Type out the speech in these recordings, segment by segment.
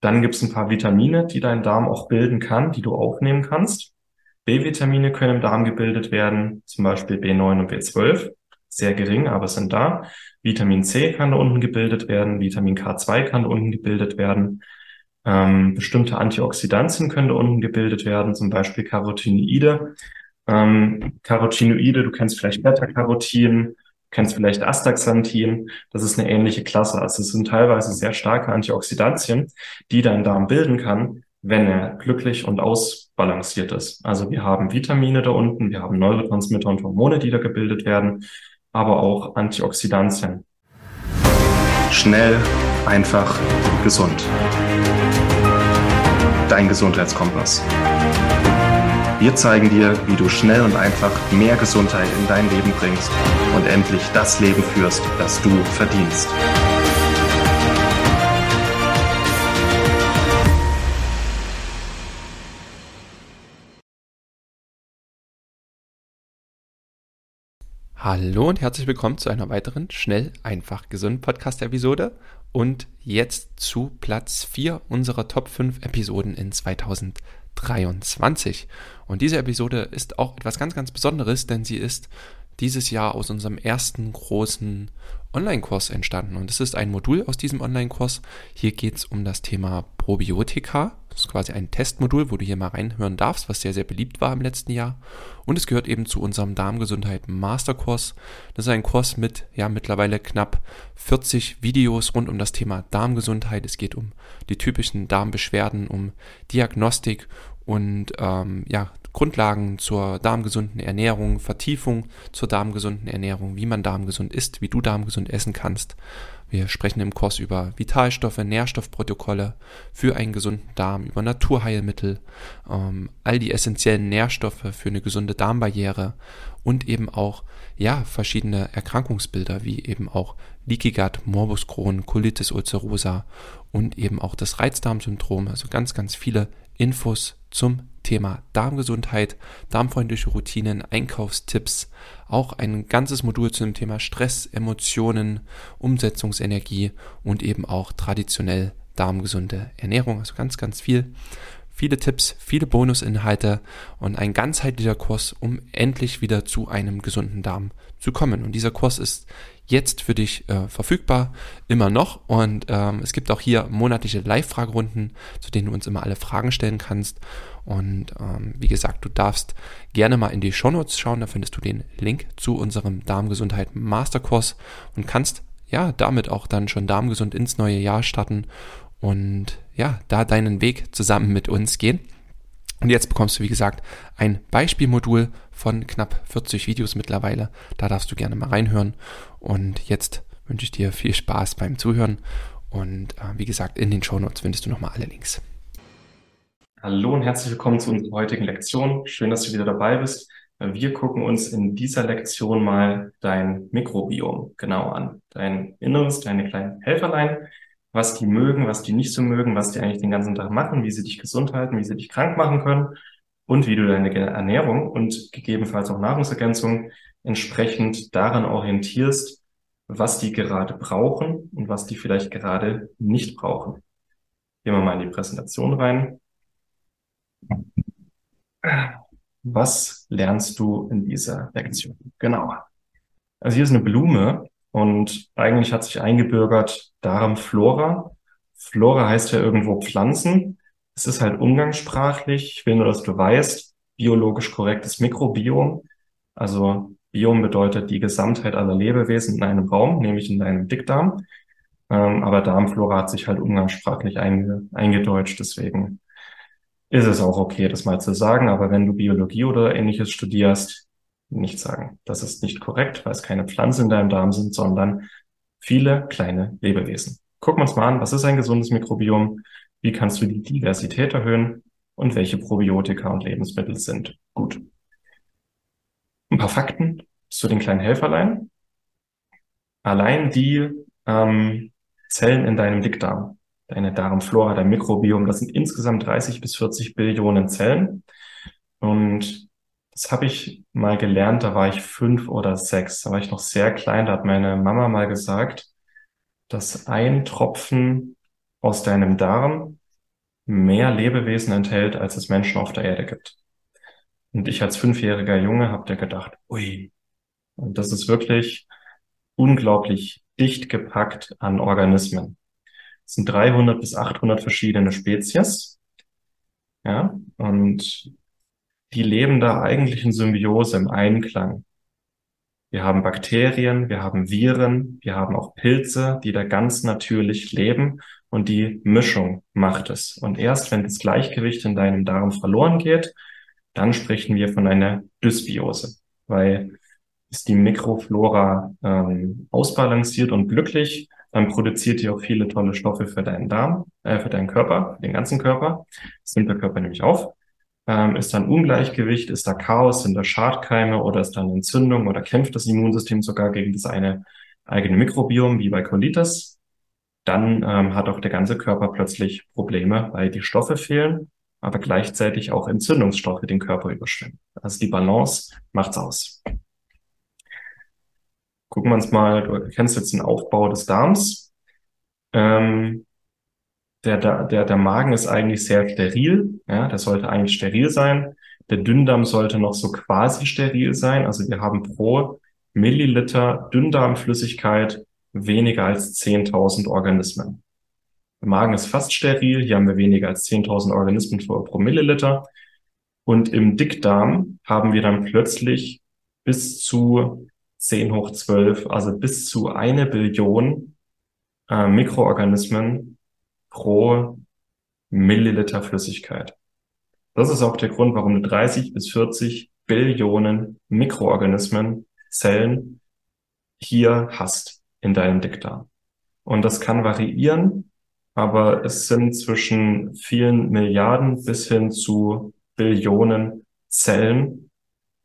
Dann gibt es ein paar Vitamine, die dein Darm auch bilden kann, die du aufnehmen kannst. B-Vitamine können im Darm gebildet werden, zum Beispiel B9 und B12. Sehr gering, aber sind da. Vitamin C kann da unten gebildet werden, Vitamin K2 kann da unten gebildet werden. Ähm, bestimmte Antioxidantien können da unten gebildet werden, zum Beispiel Carotinoide. Ähm, Carotinoide, du kennst vielleicht Beta-Carotin, kennst vielleicht Astaxanthin. Das ist eine ähnliche Klasse. Also es sind teilweise sehr starke Antioxidantien, die dein Darm bilden kann, wenn er glücklich und ausbalanciert ist. Also wir haben Vitamine da unten, wir haben Neurotransmitter und Hormone, die da gebildet werden, aber auch Antioxidantien. Schnell, einfach, gesund. Dein Gesundheitskompass. Wir zeigen dir, wie du schnell und einfach mehr Gesundheit in dein Leben bringst und endlich das Leben führst, das du verdienst. Hallo und herzlich willkommen zu einer weiteren Schnell, einfach, gesund Podcast-Episode und jetzt zu Platz 4 unserer Top 5 Episoden in 2023. Und diese Episode ist auch etwas ganz, ganz Besonderes, denn sie ist dieses Jahr aus unserem ersten großen Online-Kurs entstanden. Und es ist ein Modul aus diesem Online-Kurs. Hier geht es um das Thema Probiotika. Das ist quasi ein Testmodul, wo du hier mal reinhören darfst, was sehr, sehr beliebt war im letzten Jahr. Und es gehört eben zu unserem Darmgesundheit Masterkurs. Das ist ein Kurs mit ja mittlerweile knapp 40 Videos rund um das Thema Darmgesundheit. Es geht um die typischen Darmbeschwerden, um Diagnostik und ähm, ja, Grundlagen zur darmgesunden Ernährung, Vertiefung zur darmgesunden Ernährung, wie man darmgesund isst, wie du darmgesund essen kannst. Wir sprechen im Kurs über Vitalstoffe, Nährstoffprotokolle für einen gesunden Darm, über Naturheilmittel, ähm, all die essentiellen Nährstoffe für eine gesunde Darmbarriere und eben auch ja verschiedene Erkrankungsbilder wie eben auch Leaky Gut, Morbus Crohn, Colitis ulcerosa und eben auch das Reizdarmsyndrom. Also ganz ganz viele Infos zum Thema Darmgesundheit, darmfreundliche Routinen, Einkaufstipps, auch ein ganzes Modul zu dem Thema Stress, Emotionen, Umsetzungsenergie und eben auch traditionell darmgesunde Ernährung. Also ganz, ganz viel. Viele Tipps, viele Bonusinhalte und ein ganzheitlicher Kurs, um endlich wieder zu einem gesunden Darm zu kommen. Und dieser Kurs ist jetzt für dich äh, verfügbar, immer noch. Und ähm, es gibt auch hier monatliche Live-Fragerunden, zu denen du uns immer alle Fragen stellen kannst. Und ähm, wie gesagt, du darfst gerne mal in die Shownotes schauen, da findest du den Link zu unserem Darmgesundheit Masterkurs und kannst ja damit auch dann schon darmgesund ins neue Jahr starten und ja, da deinen Weg zusammen mit uns gehen. Und jetzt bekommst du, wie gesagt, ein Beispielmodul von knapp 40 Videos mittlerweile. Da darfst du gerne mal reinhören. Und jetzt wünsche ich dir viel Spaß beim Zuhören. Und äh, wie gesagt, in den Shownotes findest du nochmal alle Links. Hallo und herzlich willkommen zu unserer heutigen Lektion. Schön, dass du wieder dabei bist. Wir gucken uns in dieser Lektion mal dein Mikrobiom genau an. Dein Inneres, deine kleinen Helferlein, was die mögen, was die nicht so mögen, was die eigentlich den ganzen Tag machen, wie sie dich gesund halten, wie sie dich krank machen können und wie du deine Ernährung und gegebenenfalls auch Nahrungsergänzung entsprechend daran orientierst, was die gerade brauchen und was die vielleicht gerade nicht brauchen. Gehen wir mal in die Präsentation rein. Was lernst du in dieser Lektion? Genau. Also hier ist eine Blume und eigentlich hat sich eingebürgert Darmflora. Flora heißt ja irgendwo Pflanzen. Es ist halt umgangssprachlich. Ich will nur, dass du weißt, biologisch korrektes Mikrobiom. Also Biom bedeutet die Gesamtheit aller Lebewesen in einem Raum, nämlich in deinem Dickdarm. Ähm, aber Darmflora hat sich halt umgangssprachlich einge eingedeutscht. Deswegen ist es auch okay, das mal zu sagen. Aber wenn du Biologie oder ähnliches studierst, nicht sagen. Das ist nicht korrekt, weil es keine Pflanzen in deinem Darm sind, sondern viele kleine Lebewesen. Gucken wir uns mal an, was ist ein gesundes Mikrobiom? Wie kannst du die Diversität erhöhen? Und welche Probiotika und Lebensmittel sind gut? Ein paar Fakten zu den kleinen Helferlein. Allein die ähm, Zellen in deinem Dickdarm, deine Darmflora, dein Mikrobiom, das sind insgesamt 30 bis 40 Billionen Zellen. Und das habe ich mal gelernt, da war ich fünf oder sechs, da war ich noch sehr klein, da hat meine Mama mal gesagt, dass ein Tropfen aus deinem Darm mehr Lebewesen enthält, als es Menschen auf der Erde gibt. Und ich als fünfjähriger Junge habe dir gedacht, ui, und das ist wirklich unglaublich dicht gepackt an Organismen. Es sind 300 bis 800 verschiedene Spezies. Ja, und die leben da eigentlich in Symbiose, im Einklang. Wir haben Bakterien, wir haben Viren, wir haben auch Pilze, die da ganz natürlich leben und die Mischung macht es. Und erst wenn das Gleichgewicht in deinem Darm verloren geht, dann sprechen wir von einer Dysbiose, weil ist die Mikroflora ähm, ausbalanciert und glücklich, dann produziert die auch viele tolle Stoffe für deinen Darm, äh, für deinen Körper, den ganzen Körper. Das nimmt der Körper nämlich auf. Ähm, ist dann Ungleichgewicht, ist da Chaos, sind da Schadkeime oder ist dann Entzündung oder kämpft das Immunsystem sogar gegen das eine eigene Mikrobiom, wie bei Colitis, dann ähm, hat auch der ganze Körper plötzlich Probleme, weil die Stoffe fehlen, aber gleichzeitig auch Entzündungsstoffe den Körper überschwemmen. Also die Balance macht's aus. Gucken wir uns mal, du kennst jetzt den Aufbau des Darms. Ähm, der, der, der Magen ist eigentlich sehr steril, ja, der sollte eigentlich steril sein. Der Dünndarm sollte noch so quasi steril sein. Also wir haben pro Milliliter Dünndarmflüssigkeit weniger als 10.000 Organismen. Der Magen ist fast steril, hier haben wir weniger als 10.000 Organismen pro Milliliter. Und im Dickdarm haben wir dann plötzlich bis zu 10 hoch 12, also bis zu eine Billion äh, Mikroorganismen pro Milliliter Flüssigkeit. Das ist auch der Grund, warum du 30 bis 40 Billionen Mikroorganismen, Zellen hier hast in deinem Dickdarm. Und das kann variieren, aber es sind zwischen vielen Milliarden bis hin zu Billionen Zellen,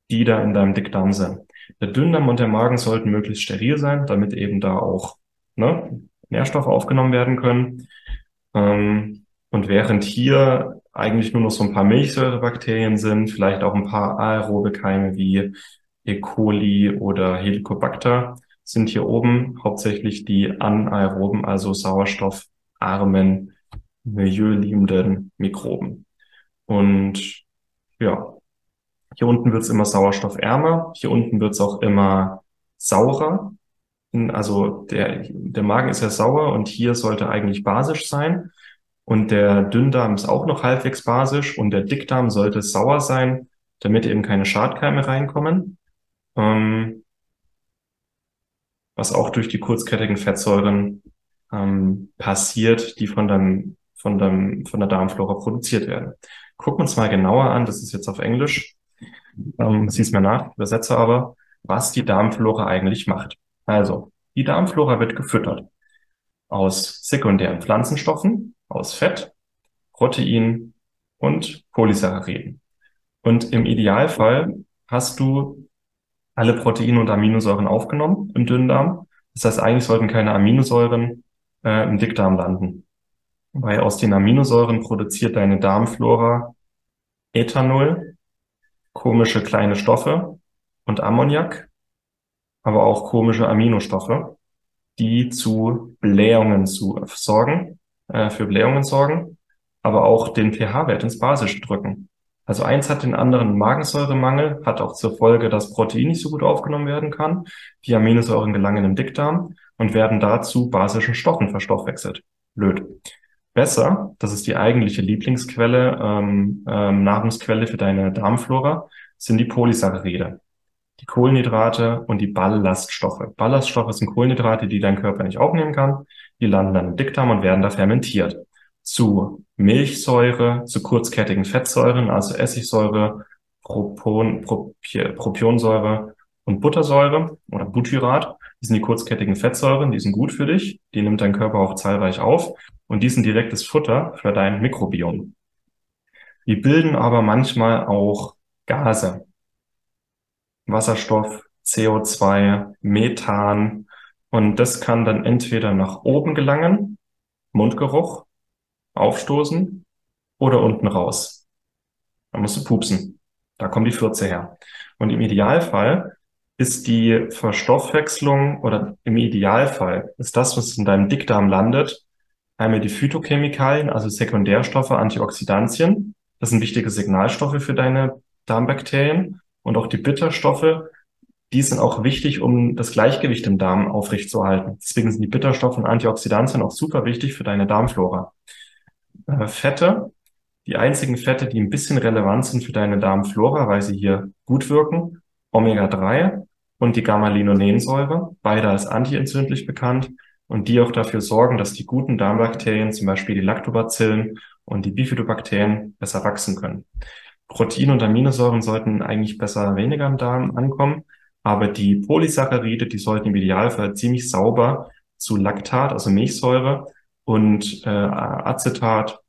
die da in deinem Dickdarm sind. Der Dünndarm und der Magen sollten möglichst steril sein, damit eben da auch ne, Nährstoffe aufgenommen werden können. Ähm, und während hier eigentlich nur noch so ein paar Milchsäurebakterien sind, vielleicht auch ein paar aerobe Keime wie E. coli oder Helicobacter, sind hier oben hauptsächlich die anaeroben, also sauerstoffarmen, milieuliebenden Mikroben. Und ja, hier unten wird's immer sauerstoffärmer, hier unten wird's auch immer saurer. Also der, der Magen ist ja sauer und hier sollte eigentlich basisch sein. Und der Dünndarm ist auch noch halbwegs basisch und der Dickdarm sollte sauer sein, damit eben keine Schadkeime reinkommen. Ähm, was auch durch die kurzkettigen Fettsäuren ähm, passiert, die von, deinem, von, deinem, von der Darmflora produziert werden. Gucken wir uns mal genauer an, das ist jetzt auf Englisch, ähm, sieh's mir nach, übersetze aber, was die Darmflora eigentlich macht. Also, die Darmflora wird gefüttert aus sekundären Pflanzenstoffen, aus Fett, Protein und Polysacchariden. Und im Idealfall hast du alle Proteine und Aminosäuren aufgenommen im Dünndarm. Das heißt, eigentlich sollten keine Aminosäuren äh, im Dickdarm landen. Weil aus den Aminosäuren produziert deine Darmflora Ethanol, komische kleine Stoffe und Ammoniak, aber auch komische Aminostoffe, die zu Blähungen zu sorgen, äh, für Blähungen sorgen, aber auch den pH-Wert ins Basische drücken. Also eins hat den anderen Magensäuremangel, hat auch zur Folge, dass Protein nicht so gut aufgenommen werden kann. Die Aminosäuren gelangen im Dickdarm und werden dazu basischen Stoffen verstoffwechselt. Blöd. Besser, das ist die eigentliche Lieblingsquelle, ähm, ähm, Nahrungsquelle für deine Darmflora, sind die Polysaccharide. Die Kohlenhydrate und die Ballaststoffe. Ballaststoffe sind Kohlenhydrate, die dein Körper nicht aufnehmen kann. Die landen dann im Dickdarm und werden da fermentiert zu Milchsäure, zu kurzkettigen Fettsäuren, also Essigsäure, Propon, Propionsäure und Buttersäure oder Butyrat. Die sind die kurzkettigen Fettsäuren, die sind gut für dich, die nimmt dein Körper auch zahlreich auf und die sind direktes Futter für dein Mikrobiom. Die bilden aber manchmal auch Gase. Wasserstoff, CO2, Methan und das kann dann entweder nach oben gelangen, Mundgeruch, aufstoßen oder unten raus. Da musst du pupsen. Da kommen die Fürze her. Und im Idealfall ist die Verstoffwechslung oder im Idealfall ist das, was in deinem Dickdarm landet, Einmal die Phytochemikalien, also Sekundärstoffe, Antioxidantien. Das sind wichtige Signalstoffe für deine Darmbakterien. Und auch die Bitterstoffe, die sind auch wichtig, um das Gleichgewicht im Darm aufrechtzuerhalten. Deswegen sind die Bitterstoffe und Antioxidantien auch super wichtig für deine Darmflora. Äh, Fette, die einzigen Fette, die ein bisschen relevant sind für deine Darmflora, weil sie hier gut wirken, Omega-3 und die Gamma-Linolensäure, beide als antientzündlich bekannt und die auch dafür sorgen, dass die guten Darmbakterien, zum Beispiel die Lactobacillen und die Bifidobakterien, besser wachsen können. Protein und Aminosäuren sollten eigentlich besser weniger im Darm ankommen, aber die Polysaccharide, die sollten im Idealfall ziemlich sauber zu Laktat, also Milchsäure und äh, Acetat,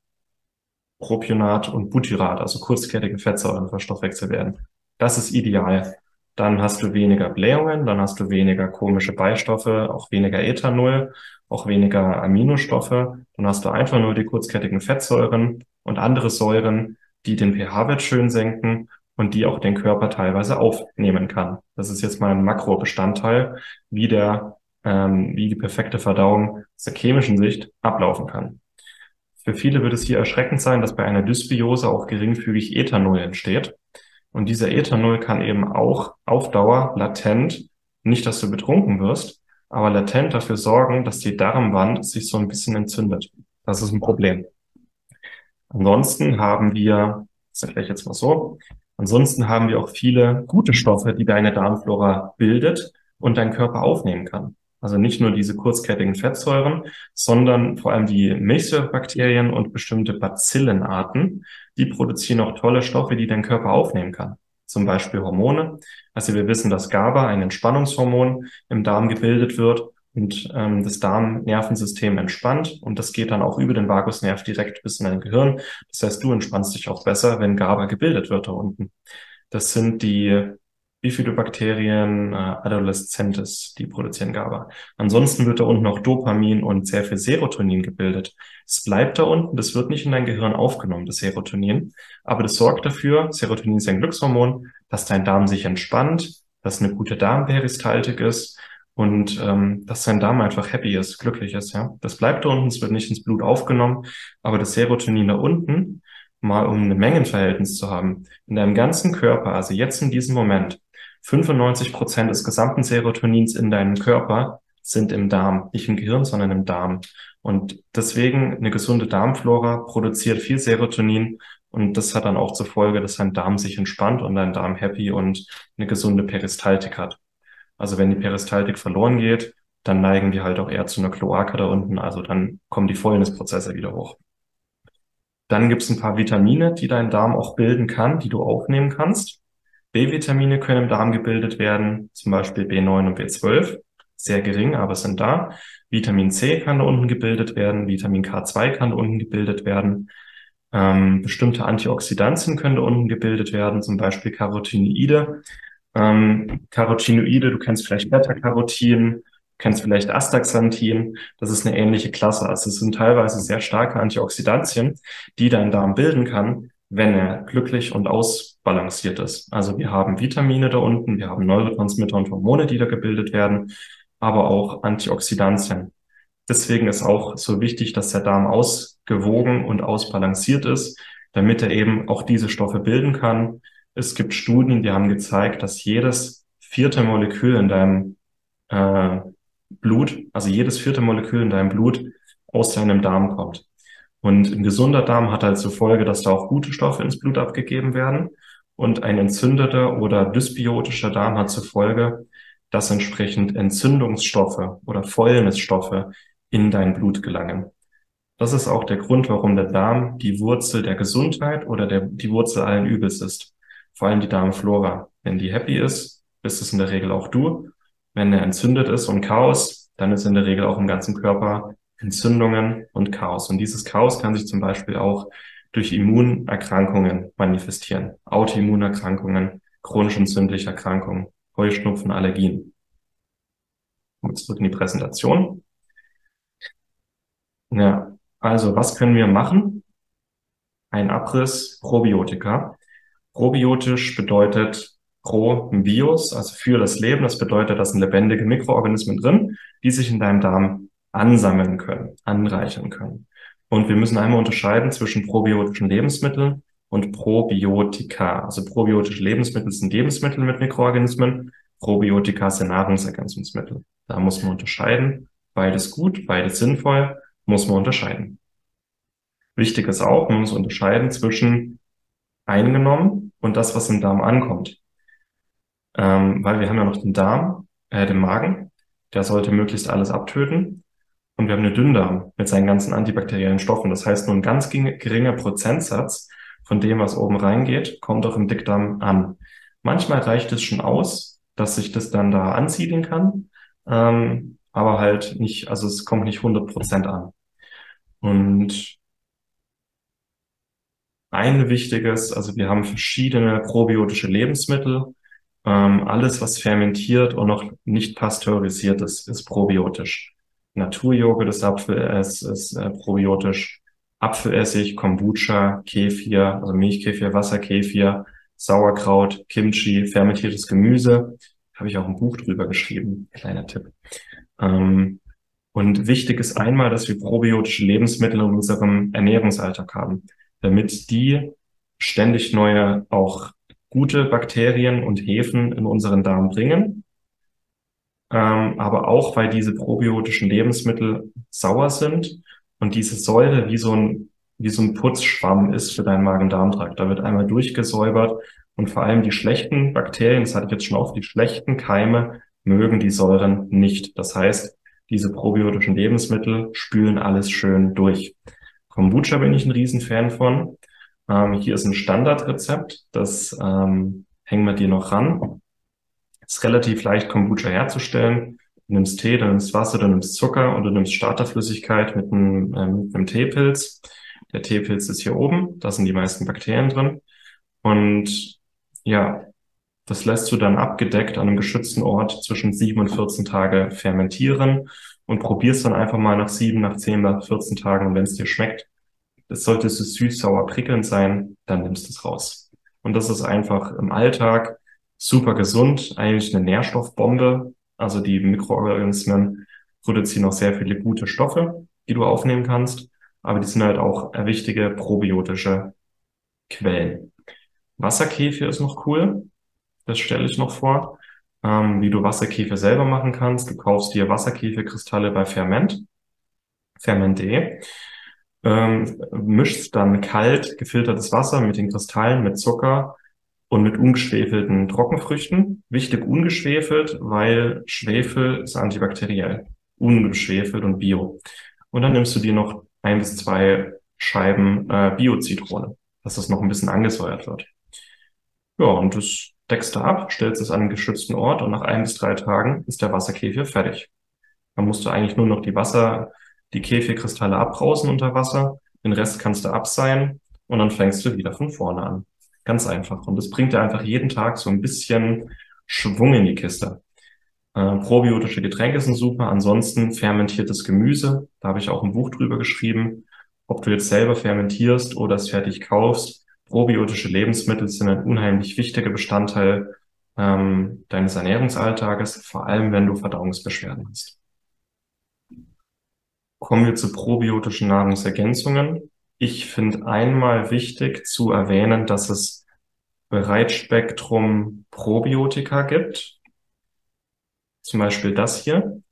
Propionat und Butyrat, also kurzkettige Fettsäuren verstoffwechselt werden. Das ist ideal. Dann hast du weniger Blähungen, dann hast du weniger komische Beistoffe, auch weniger Ethanol, auch weniger Aminostoffe. Dann hast du einfach nur die kurzkettigen Fettsäuren und andere Säuren, die den pH-Wert schön senken und die auch den Körper teilweise aufnehmen kann. Das ist jetzt mal ein Makrobestandteil, wie der, ähm, wie die perfekte Verdauung aus der chemischen Sicht ablaufen kann. Für viele wird es hier erschreckend sein, dass bei einer Dysbiose auch geringfügig Ethanol entsteht. Und dieser Ethanol kann eben auch auf Dauer latent, nicht dass du betrunken wirst, aber latent dafür sorgen, dass die Darmwand sich so ein bisschen entzündet. Das ist ein Problem. Ansonsten haben wir, das erkläre ich jetzt mal so, ansonsten haben wir auch viele gute Stoffe, die deine Darmflora bildet und dein Körper aufnehmen kann. Also nicht nur diese kurzkettigen Fettsäuren, sondern vor allem die Milchsäurebakterien und bestimmte Bacillenarten, die produzieren auch tolle Stoffe, die dein Körper aufnehmen kann. Zum Beispiel Hormone. Also wir wissen, dass GABA, ein Entspannungshormon, im Darm gebildet wird und ähm, das Darmnervensystem entspannt und das geht dann auch über den Vagusnerv direkt bis in dein Gehirn. Das heißt, du entspannst dich auch besser, wenn GABA gebildet wird da unten. Das sind die Bifidobakterien äh, adolescentes, die produzieren GABA. Ansonsten wird da unten noch Dopamin und sehr viel Serotonin gebildet. Es bleibt da unten, das wird nicht in dein Gehirn aufgenommen, das Serotonin, aber das sorgt dafür, Serotonin ist ein Glückshormon, dass dein Darm sich entspannt, dass eine gute Darmperistaltik ist und ähm, dass sein Darm einfach happy ist, glücklich ist. Ja, das bleibt da unten, es wird nicht ins Blut aufgenommen, aber das Serotonin da unten, mal um ein Mengenverhältnis zu haben, in deinem ganzen Körper, also jetzt in diesem Moment, 95 Prozent des gesamten Serotonins in deinem Körper sind im Darm, nicht im Gehirn, sondern im Darm. Und deswegen eine gesunde Darmflora produziert viel Serotonin und das hat dann auch zur Folge, dass dein Darm sich entspannt und dein Darm happy und eine gesunde Peristaltik hat. Also wenn die Peristaltik verloren geht, dann neigen wir halt auch eher zu einer Kloake da unten. Also dann kommen die Fäulnisprozesse wieder hoch. Dann gibt es ein paar Vitamine, die dein Darm auch bilden kann, die du aufnehmen kannst. B-Vitamine können im Darm gebildet werden, zum Beispiel B9 und B12. Sehr gering, aber sind da. Vitamin C kann da unten gebildet werden, Vitamin K2 kann da unten gebildet werden. Ähm, bestimmte Antioxidantien können da unten gebildet werden, zum Beispiel Carotinoide. Ähm, Carotinoide, du kennst vielleicht Beta-Carotin, kennst vielleicht Astaxanthin. Das ist eine ähnliche Klasse. Also es sind teilweise sehr starke Antioxidantien, die dein Darm bilden kann, wenn er glücklich und ausbalanciert ist. Also wir haben Vitamine da unten, wir haben Neurotransmitter und Hormone, die da gebildet werden, aber auch Antioxidantien. Deswegen ist auch so wichtig, dass der Darm ausgewogen und ausbalanciert ist, damit er eben auch diese Stoffe bilden kann, es gibt Studien, die haben gezeigt, dass jedes vierte Molekül in deinem äh, Blut, also jedes vierte Molekül in deinem Blut aus deinem Darm kommt. Und ein gesunder Darm hat halt zur Folge, dass da auch gute Stoffe ins Blut abgegeben werden. Und ein entzündeter oder dysbiotischer Darm hat zur Folge, dass entsprechend Entzündungsstoffe oder Fäulnisstoffe in dein Blut gelangen. Das ist auch der Grund, warum der Darm die Wurzel der Gesundheit oder der, die Wurzel allen Übels ist vor allem die Darmflora. Wenn die happy ist, bist es in der Regel auch du. Wenn er entzündet ist und Chaos, dann ist in der Regel auch im ganzen Körper Entzündungen und Chaos. Und dieses Chaos kann sich zum Beispiel auch durch Immunerkrankungen manifestieren. Autoimmunerkrankungen, chronisch entzündliche Erkrankungen, Heuschnupfen, Allergien. Und zurück in die Präsentation. Ja, also was können wir machen? Ein Abriss Probiotika. Probiotisch bedeutet pro Bios, also für das Leben. Das bedeutet, da sind lebendige Mikroorganismen drin, die sich in deinem Darm ansammeln können, anreichern können. Und wir müssen einmal unterscheiden zwischen probiotischen Lebensmitteln und Probiotika. Also probiotische Lebensmittel sind Lebensmittel mit Mikroorganismen, Probiotika sind Nahrungsergänzungsmittel. Da muss man unterscheiden. Beides gut, beides sinnvoll, muss man unterscheiden. Wichtig ist auch, man muss unterscheiden zwischen eingenommen und das, was im Darm ankommt. Ähm, weil wir haben ja noch den Darm, äh, den Magen, der sollte möglichst alles abtöten. Und wir haben einen Dünndarm mit seinen ganzen antibakteriellen Stoffen. Das heißt, nur ein ganz geringer Prozentsatz von dem, was oben reingeht, kommt auch im Dickdarm an. Manchmal reicht es schon aus, dass sich das dann da ansiedeln kann, ähm, aber halt nicht, also es kommt nicht 100 Prozent an. Und ein wichtiges, also wir haben verschiedene probiotische Lebensmittel. Ähm, alles, was fermentiert und noch nicht pasteurisiert ist, ist probiotisch. Naturjoghurt ist, Apfel, ist, ist äh, probiotisch. Apfelessig, Kombucha, Kefir, also Milchkefir, Wasserkefir, Sauerkraut, Kimchi, fermentiertes Gemüse. Habe ich auch ein Buch drüber geschrieben. Kleiner Tipp. Ähm, und wichtig ist einmal, dass wir probiotische Lebensmittel in unserem Ernährungsalltag haben, damit die ständig neue, auch gute Bakterien und Hefen in unseren Darm bringen. Ähm, aber auch, weil diese probiotischen Lebensmittel sauer sind und diese Säure wie so ein, wie so ein Putzschwamm ist für deinen Magen-Darm-Trakt. Da wird einmal durchgesäubert und vor allem die schlechten Bakterien, das hatte ich jetzt schon auf, die schlechten Keime mögen die Säuren nicht. Das heißt, diese probiotischen Lebensmittel spülen alles schön durch. Kombucha bin ich ein Riesenfan von. Ähm, hier ist ein Standardrezept, das ähm, hängen wir dir noch ran. Ist relativ leicht, Kombucha herzustellen. Du nimmst Tee, du nimmst Wasser, du nimmst Zucker und du nimmst Starterflüssigkeit mit einem, ähm, einem Teepilz. Der Teepilz ist hier oben, da sind die meisten Bakterien drin. Und ja, das lässt du dann abgedeckt an einem geschützten Ort zwischen sieben und 14 Tage fermentieren und probierst dann einfach mal nach sieben, nach zehn, nach 14 Tagen. Und wenn es dir schmeckt, das sollte es süß, sauer, prickelnd sein, dann nimmst du es raus. Und das ist einfach im Alltag super gesund, eigentlich eine Nährstoffbombe. Also die Mikroorganismen produzieren auch sehr viele gute Stoffe, die du aufnehmen kannst, aber die sind halt auch wichtige probiotische Quellen. Wasserkäfer ist noch cool. Das stelle ich noch vor, ähm, wie du Wasserkäfer selber machen kannst. Du kaufst dir Wasserkäferkristalle bei Ferment, Ferment.de, ähm, mischst dann kalt gefiltertes Wasser mit den Kristallen, mit Zucker und mit ungeschwefelten Trockenfrüchten. Wichtig ungeschwefelt, weil Schwefel ist antibakteriell. Ungeschwefelt und bio. Und dann nimmst du dir noch ein bis zwei Scheiben äh, Bio-Zitrone, dass das noch ein bisschen angesäuert wird. Ja, und das deckst du ab, stellst es an einen geschützten Ort und nach ein bis drei Tagen ist der Wasserkäfer fertig. Dann musst du eigentlich nur noch die Wasser, die Käfirkristalle abbrausen unter Wasser, den Rest kannst du abseihen und dann fängst du wieder von vorne an. Ganz einfach. Und das bringt dir einfach jeden Tag so ein bisschen Schwung in die Kiste. Äh, probiotische Getränke sind super. Ansonsten fermentiertes Gemüse. Da habe ich auch ein Buch drüber geschrieben. Ob du jetzt selber fermentierst oder es fertig kaufst. Probiotische Lebensmittel sind ein unheimlich wichtiger Bestandteil ähm, deines Ernährungsalltages, vor allem wenn du Verdauungsbeschwerden hast. Kommen wir zu probiotischen Nahrungsergänzungen. Ich finde einmal wichtig zu erwähnen, dass es Breitspektrum Probiotika gibt. Zum Beispiel das hier.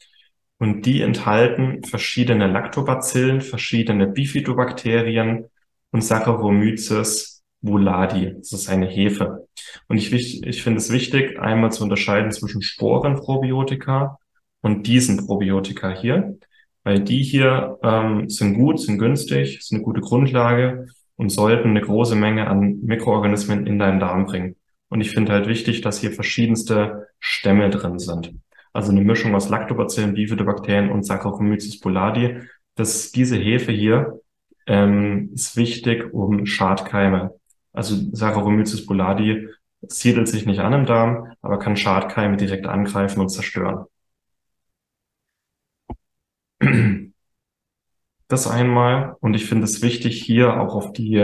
Und die enthalten verschiedene Lactobacillen, verschiedene Bifidobakterien und Saccharomyces boulardii. Das ist eine Hefe. Und ich, ich finde es wichtig, einmal zu unterscheiden zwischen Sporenprobiotika und diesen Probiotika hier weil die hier ähm, sind gut, sind günstig, sind eine gute Grundlage und sollten eine große Menge an Mikroorganismen in deinen Darm bringen. Und ich finde halt wichtig, dass hier verschiedenste Stämme drin sind. Also eine Mischung aus Lactobacillen, Bifidobakterien und Saccharomyces boulardii. Das, diese Hefe hier ähm, ist wichtig, um Schadkeime. Also Saccharomyces boulardii siedelt sich nicht an im Darm, aber kann Schadkeime direkt angreifen und zerstören. Das einmal. Und ich finde es wichtig, hier auch auf die,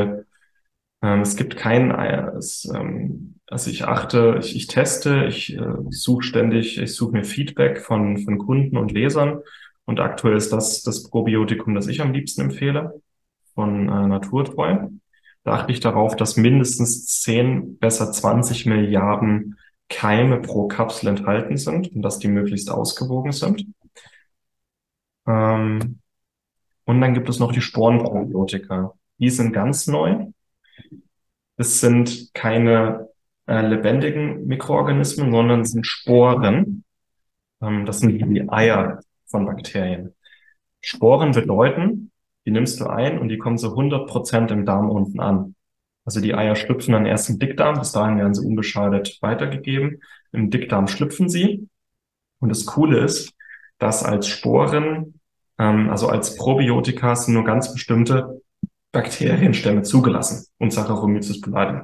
ähm, es gibt keinen, äh, ähm, also ich achte, ich, ich teste, ich äh, suche ständig, ich suche mir Feedback von, von Kunden und Lesern Und aktuell ist das das Probiotikum, das ich am liebsten empfehle, von äh, Naturtreu. Da achte ich darauf, dass mindestens 10, besser 20 Milliarden Keime pro Kapsel enthalten sind und dass die möglichst ausgewogen sind. Ähm, und dann gibt es noch die Sporenprobiotika. Die sind ganz neu. Es sind keine äh, lebendigen Mikroorganismen, sondern sind Sporen. Ähm, das sind die Eier von Bakterien. Sporen bedeuten, die nimmst du ein und die kommen zu 100 Prozent im Darm unten an. Also die Eier schlüpfen dann erst im Dickdarm, bis dahin werden sie unbeschadet weitergegeben. Im Dickdarm schlüpfen sie. Und das Coole ist, dass als Sporen, ähm, also als Probiotika sind nur ganz bestimmte Bakterienstämme zugelassen und Saccharomyces boulardii.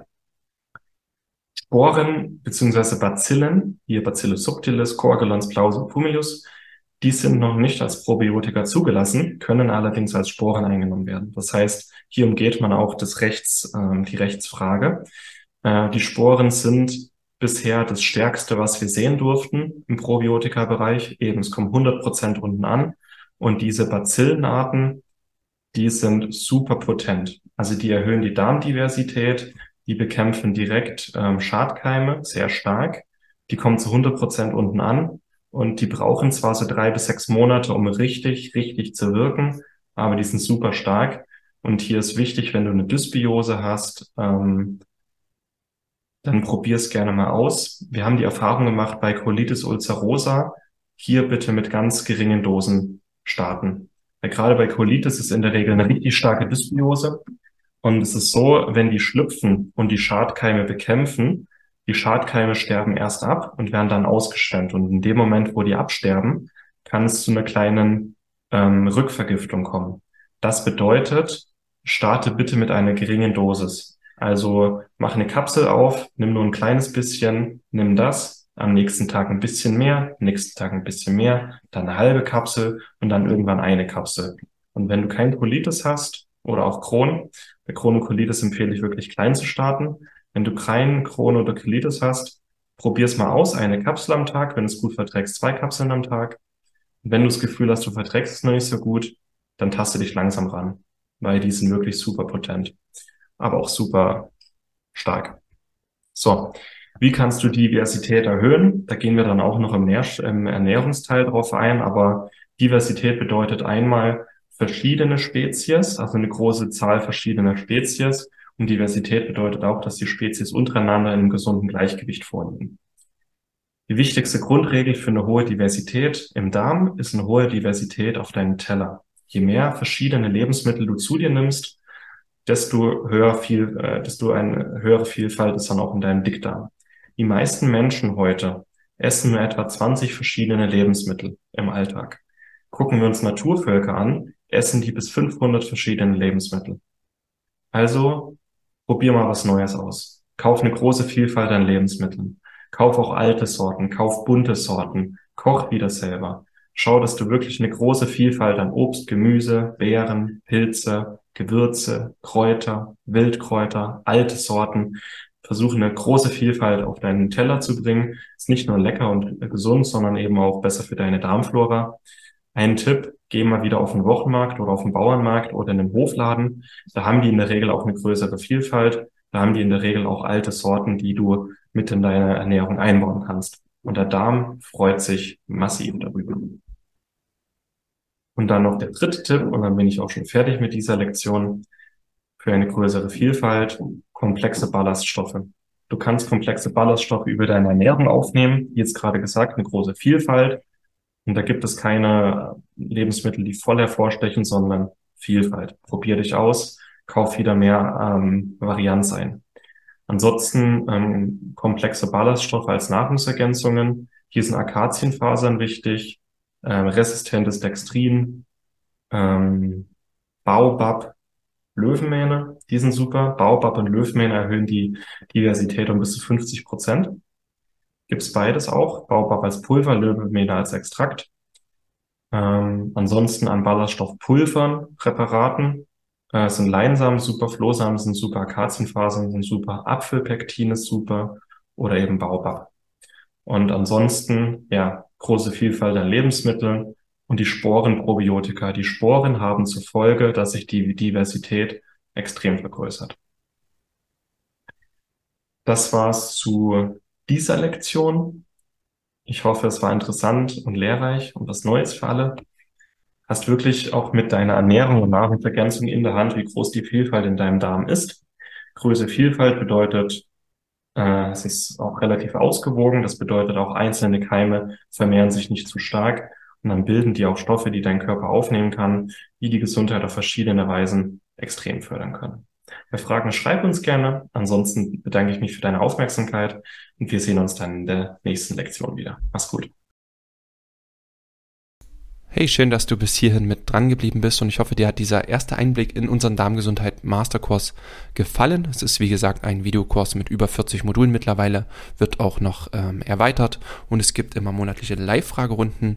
Sporen beziehungsweise Bazillen, hier Bacillus subtilis, Coagulans plausi, pumilus, die sind noch nicht als Probiotika zugelassen, können allerdings als Sporen eingenommen werden. Das heißt, hier umgeht man auch das Rechts, äh, die Rechtsfrage. Äh, die Sporen sind bisher das Stärkste, was wir sehen durften im Probiotika-Bereich. Eben, es kommen 100 Prozent unten an. Und diese Bazillenarten, die sind super potent. Also die erhöhen die Darmdiversität, die bekämpfen direkt ähm, Schadkeime sehr stark. Die kommen zu 100 Prozent unten an und die brauchen zwar so drei bis sechs Monate, um richtig, richtig zu wirken, aber die sind super stark. Und hier ist wichtig, wenn du eine Dysbiose hast, ähm, dann probier es gerne mal aus. Wir haben die Erfahrung gemacht bei Colitis ulcerosa, hier bitte mit ganz geringen Dosen starten. Weil gerade bei Colitis ist in der Regel eine richtig starke Dysbiose. Und es ist so, wenn die schlüpfen und die Schadkeime bekämpfen, die Schadkeime sterben erst ab und werden dann ausgeschwemmt. Und in dem Moment, wo die absterben, kann es zu einer kleinen ähm, Rückvergiftung kommen. Das bedeutet, starte bitte mit einer geringen Dosis. Also mach eine Kapsel auf, nimm nur ein kleines bisschen, nimm das, am nächsten Tag ein bisschen mehr, nächsten Tag ein bisschen mehr, dann eine halbe Kapsel und dann irgendwann eine Kapsel. Und wenn du kein Colitis hast oder auch Crohn, bei Colitis empfehle ich wirklich klein zu starten. Wenn du keinen Crohn oder Colitis hast, probier's mal aus, eine Kapsel am Tag. Wenn du es gut verträgst, zwei Kapseln am Tag. Wenn du das Gefühl hast, du verträgst es noch nicht so gut, dann taste dich langsam ran, weil die sind wirklich super potent, aber auch super stark. So, wie kannst du Diversität erhöhen? Da gehen wir dann auch noch im, im Ernährungsteil drauf ein, aber Diversität bedeutet einmal, verschiedene Spezies, also eine große Zahl verschiedener Spezies. Und Diversität bedeutet auch, dass die Spezies untereinander in einem gesunden Gleichgewicht vorliegen. Die wichtigste Grundregel für eine hohe Diversität im Darm ist eine hohe Diversität auf deinem Teller. Je mehr verschiedene Lebensmittel du zu dir nimmst, desto höher viel, äh, desto eine höhere Vielfalt ist dann auch in deinem Dickdarm. Die meisten Menschen heute essen nur etwa 20 verschiedene Lebensmittel im Alltag. Gucken wir uns Naturvölker an, essen die bis 500 verschiedene Lebensmittel. Also probier mal was Neues aus. Kauf eine große Vielfalt an Lebensmitteln. Kauf auch alte Sorten, kauf bunte Sorten, koch wieder selber. Schau, dass du wirklich eine große Vielfalt an Obst, Gemüse, Beeren, Pilze, Gewürze, Kräuter, Wildkräuter, alte Sorten. Versuche eine große Vielfalt auf deinen Teller zu bringen. Ist nicht nur lecker und gesund, sondern eben auch besser für deine Darmflora. Ein Tipp, geh mal wieder auf den Wochenmarkt oder auf den Bauernmarkt oder in den Hofladen. Da haben die in der Regel auch eine größere Vielfalt. Da haben die in der Regel auch alte Sorten, die du mit in deine Ernährung einbauen kannst. Und der Darm freut sich massiv darüber. Und dann noch der dritte Tipp, und dann bin ich auch schon fertig mit dieser Lektion. Für eine größere Vielfalt, komplexe Ballaststoffe. Du kannst komplexe Ballaststoffe über deine Ernährung aufnehmen. Wie jetzt gerade gesagt, eine große Vielfalt. Und da gibt es keine Lebensmittel, die voll hervorstechen, sondern Vielfalt. Probier dich aus, kauf wieder mehr ähm, Varianz ein. Ansonsten ähm, komplexe Ballaststoffe als Nahrungsergänzungen. Hier sind Akazienfasern wichtig, ähm, resistentes Dextrin, ähm, Baobab, Löwenmähne, die sind super. Baobab und Löwenmähne erhöhen die Diversität um bis zu 50 Prozent gibt's beides auch. Baobab als Pulver, Löwenmähne als Extrakt. Ähm, ansonsten an Ballaststoffpulvern, Präparaten äh, sind Leinsamen super, Flohsamen sind super, Akazienfasern sind super, Apfelpektin ist super oder eben Baobab. Und ansonsten, ja, große Vielfalt an Lebensmitteln. und die Sporenprobiotika. Die Sporen haben zur Folge, dass sich die Diversität extrem vergrößert. Das war's zu dieser Lektion. Ich hoffe, es war interessant und lehrreich und was Neues für alle. Hast wirklich auch mit deiner Ernährung und Nahrungsergänzung in der Hand, wie groß die Vielfalt in deinem Darm ist. Größe Vielfalt bedeutet, äh, es ist auch relativ ausgewogen. Das bedeutet auch einzelne Keime vermehren sich nicht zu stark und dann bilden die auch Stoffe, die dein Körper aufnehmen kann, die die Gesundheit auf verschiedene Weisen extrem fördern können. Bei Fragen schreib uns gerne. Ansonsten bedanke ich mich für deine Aufmerksamkeit und wir sehen uns dann in der nächsten Lektion wieder. Mach's gut. Hey, schön, dass du bis hierhin mit dran geblieben bist und ich hoffe, dir hat dieser erste Einblick in unseren Darmgesundheit Masterkurs gefallen. Es ist wie gesagt ein Videokurs mit über 40 Modulen mittlerweile, wird auch noch ähm, erweitert und es gibt immer monatliche Live-Fragerunden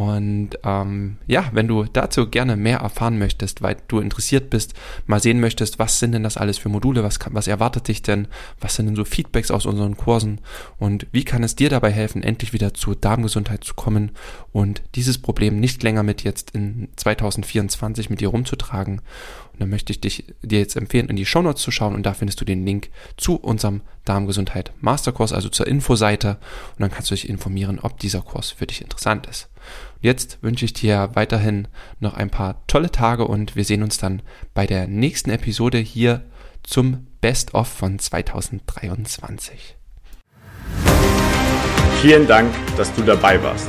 und ähm, ja, wenn du dazu gerne mehr erfahren möchtest, weil du interessiert bist, mal sehen möchtest, was sind denn das alles für Module, was, kann, was erwartet dich denn, was sind denn so Feedbacks aus unseren Kursen und wie kann es dir dabei helfen, endlich wieder zur Darmgesundheit zu kommen und dieses Problem nicht länger mit jetzt in 2024 mit dir rumzutragen. Und dann möchte ich dich, dir jetzt empfehlen, in die Shownotes zu schauen und da findest du den Link zu unserem Darmgesundheit Masterkurs, also zur Infoseite und dann kannst du dich informieren, ob dieser Kurs für dich interessant ist. Jetzt wünsche ich dir weiterhin noch ein paar tolle Tage und wir sehen uns dann bei der nächsten Episode hier zum Best of von 2023. Vielen Dank, dass du dabei warst.